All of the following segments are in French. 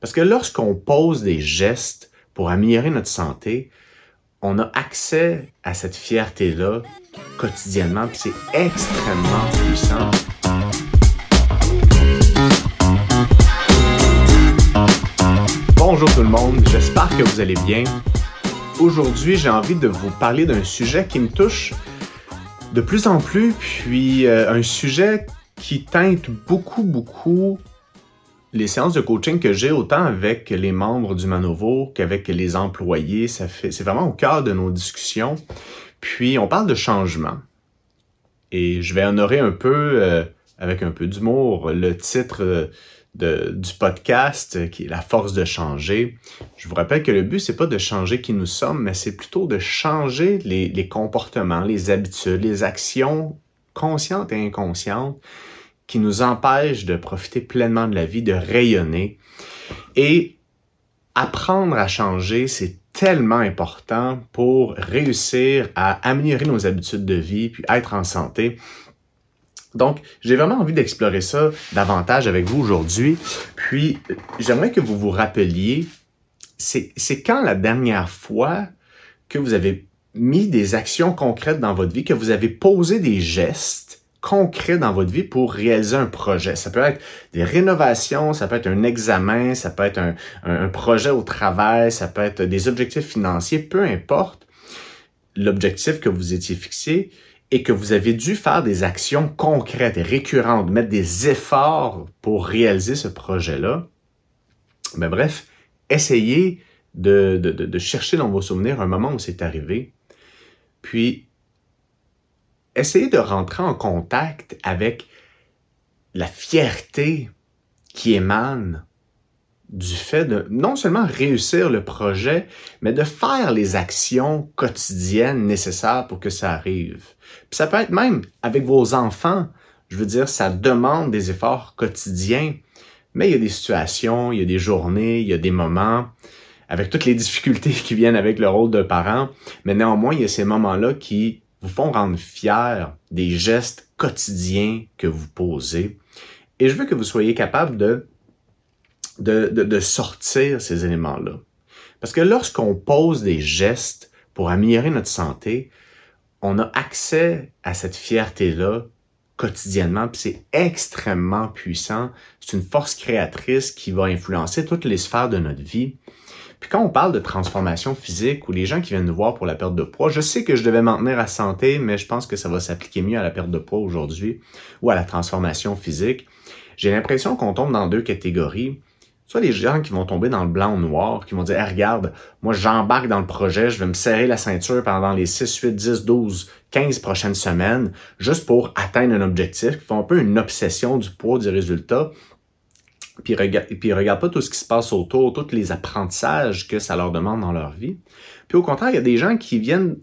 Parce que lorsqu'on pose des gestes pour améliorer notre santé, on a accès à cette fierté-là quotidiennement, puis c'est extrêmement puissant. Bonjour tout le monde, j'espère que vous allez bien. Aujourd'hui, j'ai envie de vous parler d'un sujet qui me touche de plus en plus, puis euh, un sujet qui teinte beaucoup, beaucoup les séances de coaching que j'ai, autant avec les membres du Manovo qu'avec les employés, ça fait, c'est vraiment au cœur de nos discussions. Puis, on parle de changement. Et je vais honorer un peu, euh, avec un peu d'humour, le titre euh, du podcast qui est La force de changer. Je vous rappelle que le but, c'est pas de changer qui nous sommes, mais c'est plutôt de changer les comportements, les habitudes, les actions conscientes et inconscientes qui nous empêche de profiter pleinement de la vie, de rayonner. Et apprendre à changer, c'est tellement important pour réussir à améliorer nos habitudes de vie, puis être en santé. Donc, j'ai vraiment envie d'explorer ça davantage avec vous aujourd'hui. Puis, j'aimerais que vous vous rappeliez, c'est quand la dernière fois que vous avez mis des actions concrètes dans votre vie, que vous avez posé des gestes concret dans votre vie pour réaliser un projet. Ça peut être des rénovations, ça peut être un examen, ça peut être un, projet au travail, ça peut être des objectifs financiers, peu importe l'objectif que vous étiez fixé et que vous avez dû faire des actions concrètes et récurrentes, mettre des efforts pour réaliser ce projet-là. Mais bref, essayez de, de, de chercher dans vos souvenirs un moment où c'est arrivé, puis essayez de rentrer en contact avec la fierté qui émane du fait de non seulement réussir le projet, mais de faire les actions quotidiennes nécessaires pour que ça arrive. Puis ça peut être même avec vos enfants. Je veux dire, ça demande des efforts quotidiens, mais il y a des situations, il y a des journées, il y a des moments, avec toutes les difficultés qui viennent avec le rôle de parent, mais néanmoins, il y a ces moments-là qui vous font rendre fiers des gestes quotidiens que vous posez. Et je veux que vous soyez capable de, de, de, sortir ces éléments-là. Parce que lorsqu'on pose des gestes pour améliorer notre santé, on a accès à cette fierté-là quotidiennement, puis c'est extrêmement puissant. C'est une force créatrice qui va influencer toutes les sphères de notre vie. Puis quand on parle de transformation physique ou les gens qui viennent nous voir pour la perte de poids, je sais que je devais m'en tenir à santé, mais je pense que ça va s'appliquer mieux à la perte de poids aujourd'hui ou à la transformation physique. J'ai l'impression qu'on tombe dans deux catégories. Soit les gens qui vont tomber dans le blanc ou noir, qui vont dire regarde, moi j'embarque dans le projet, je vais me serrer la ceinture pendant les 6, 8, 10, 12, 15 prochaines semaines, juste pour atteindre un objectif, qui font un peu une obsession du poids, du résultat, puis, regarde, puis regarde pas tout ce qui se passe autour, tous les apprentissages que ça leur demande dans leur vie. Puis au contraire, il y a des gens qui viennent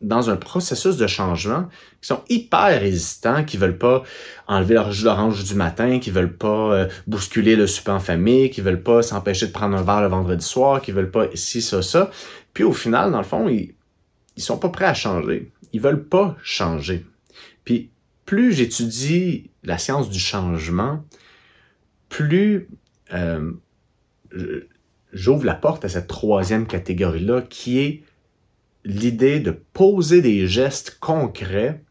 dans un processus de changement, qui sont hyper résistants, qui veulent pas enlever leur jus d'orange du matin, qui veulent pas euh, bousculer le souper en famille, qui veulent pas s'empêcher de prendre un verre le vendredi soir, qui veulent pas ci, ça, ça. Puis au final, dans le fond, ils, ils sont pas prêts à changer. Ils veulent pas changer. Puis plus j'étudie la science du changement, plus euh, j'ouvre la porte à cette troisième catégorie-là qui est l'idée de poser des gestes concrets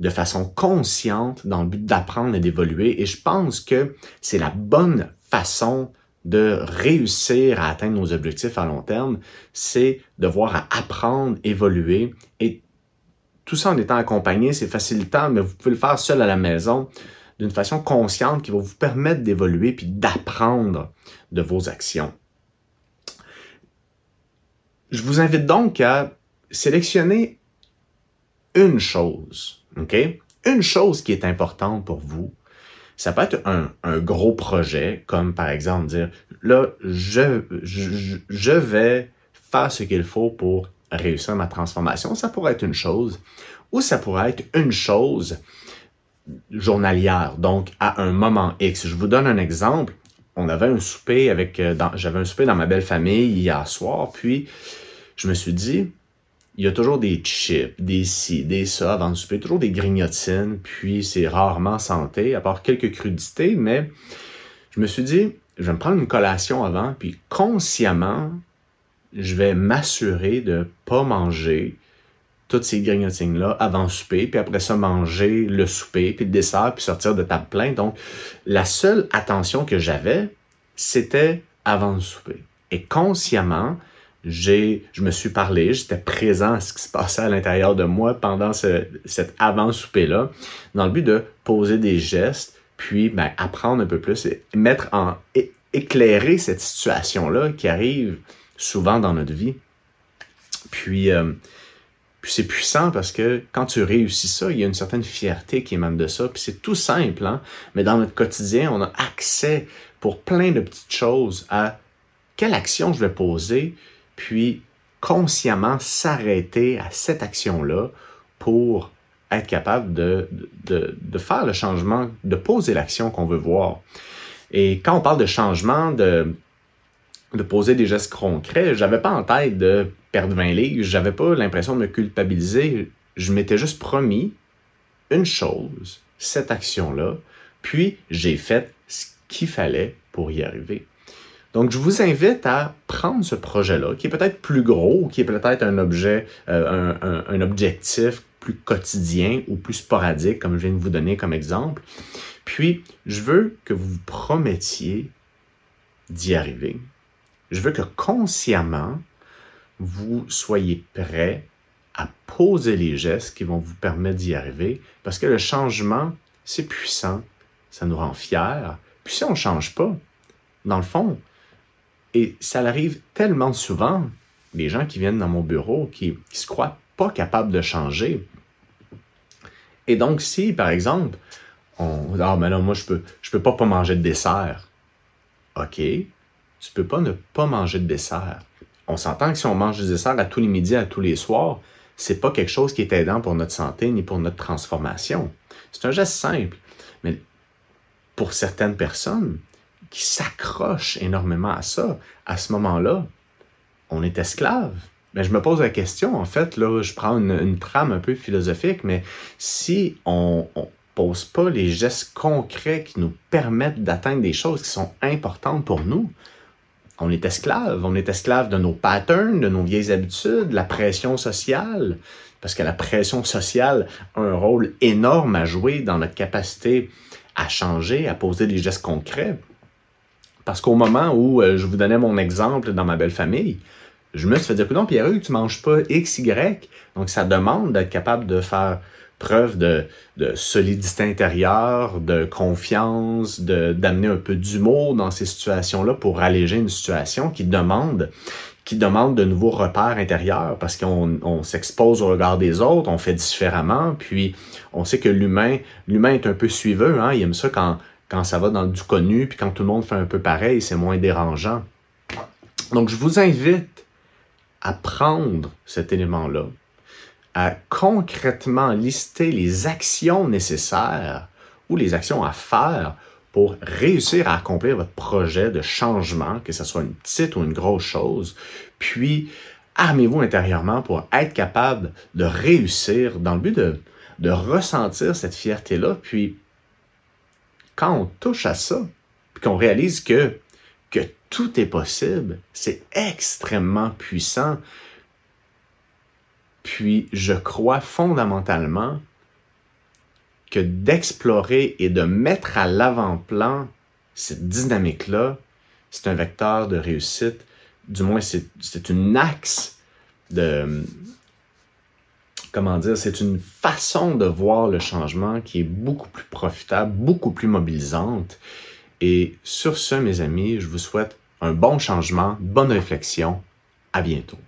de façon consciente dans le but d'apprendre et d'évoluer. Et je pense que c'est la bonne façon de réussir à atteindre nos objectifs à long terme, c'est de voir à apprendre, évoluer et tout ça en étant accompagné, c'est facilitant, mais vous pouvez le faire seul à la maison d'une façon consciente qui va vous permettre d'évoluer puis d'apprendre de vos actions. Je vous invite donc à sélectionner une chose, OK? Une chose qui est importante pour vous. Ça peut être un, gros projet, comme par exemple dire, là, je, vais faire ce qu'il faut pour réussir ma transformation. Ça pourrait être une chose. Ou ça pourrait être une chose journalière, donc à un moment X. Je vous donne un exemple. On avait un souper avec, euh, j'avais un souper dans ma belle famille hier soir, puis je me suis dit, il y a toujours des chips, des ci, des ça avant le souper, toujours des grignotines, puis c'est rarement santé, à part quelques crudités, mais je me suis dit, je vais me prendre une collation avant, puis consciemment, je vais m'assurer de pas manger toutes ces grignotines-là avant souper, puis après ça, manger le souper, puis le dessert, puis sortir de table pleine. Donc, la seule attention que j'avais, c'était avant le souper. Et consciemment, j'ai, je me suis parlé, j'étais présent à ce qui se passait à l'intérieur de moi pendant ce, cet avant-souper-là, dans le but de poser des gestes, puis ben, apprendre un peu plus et mettre en, éclairer cette situation-là qui arrive souvent dans notre vie. Puis, euh, puis c'est puissant parce que quand tu réussis ça, il y a une certaine fierté qui émane de ça. Puis c'est tout simple, hein? mais dans notre quotidien, on a accès pour plein de petites choses à quelle action je vais poser, puis consciemment s'arrêter à cette action-là pour être capable de, de, de, faire le changement, de poser l'action qu'on veut voir. Et quand on parle de changement, de, de poser des gestes concrets, j'avais pas en tête de perdre 20 livres, j'avais pas l'impression de me culpabiliser, je m'étais juste promis une chose, cette action-là, puis j'ai fait ce qu'il fallait pour y arriver. Donc, je vous invite à prendre ce projet-là, qui est peut-être plus gros, qui est peut-être un objet, euh, un, objectif plus quotidien ou plus sporadique, comme je viens de vous donner comme exemple. Puis, je veux que vous vous promettiez d'y arriver. Je veux que consciemment, vous soyez prêt à poser les gestes qui vont vous permettre d'y arriver, parce que le changement, c'est puissant, ça nous rend fiers. Puis si on ne change pas, dans le fond, et ça arrive tellement souvent, les gens qui viennent dans mon bureau qui, qui se croient pas capables de changer. Et donc, si, par exemple, on ah, mais non, moi, je peux, je peux pas pas manger de dessert. OK, tu peux pas ne pas manger de dessert. On s'entend que si on mange du dessert à tous les midis, à tous les soirs, c'est pas quelque chose qui est aidant pour notre santé ni pour notre transformation. C'est un geste simple. Mais pour certaines personnes, qui s'accrochent énormément à ça, à ce moment-là, on est esclave. Mais je me pose la question, en fait, là, je prends une, trame un peu philosophique, mais si on, ne pose pas les gestes concrets qui nous permettent d'atteindre des choses qui sont importantes pour nous, on est esclave. On est esclave de nos patterns, de nos vieilles habitudes, la pression sociale, parce que la pression sociale a un rôle énorme à jouer dans notre capacité à changer, à poser des gestes concrets. Parce qu'au moment où euh, je vous donnais mon exemple dans ma belle famille, je me suis fait dire, non, Pierre, tu manges pas X, Y. Donc, ça demande d'être capable de faire preuve de, solidité intérieure, de confiance, d'amener un peu d'humour dans ces situations-là pour alléger une situation qui demande qui demande de nouveaux repères intérieurs parce qu'on on, s'expose au regard des autres, on fait différemment, puis on sait que l'humain, l'humain est un peu suiveux, hein, il aime ça quand, quand ça va dans du connu, puis quand tout le monde fait un peu pareil, c'est moins dérangeant. Donc, je vous invite à prendre cet élément-là, à concrètement lister les actions nécessaires ou les actions à faire pour réussir à accomplir votre projet de changement, que ce soit une petite ou une grosse chose, puis armez-vous intérieurement pour être capable de réussir dans le but de, ressentir cette fierté-là, puis quand on touche à ça, puis qu'on réalise que tout est possible, c'est extrêmement puissant. Puis je crois fondamentalement que d'explorer et de mettre à l'avant-plan cette dynamique-là, c'est un vecteur de réussite. Du moins, c'est une axe de, comment dire, c'est une façon de voir le changement qui est beaucoup plus profitable, beaucoup plus mobilisante. Et sur ce, mes amis, je vous souhaite un bon changement, bonne réflexion. À bientôt.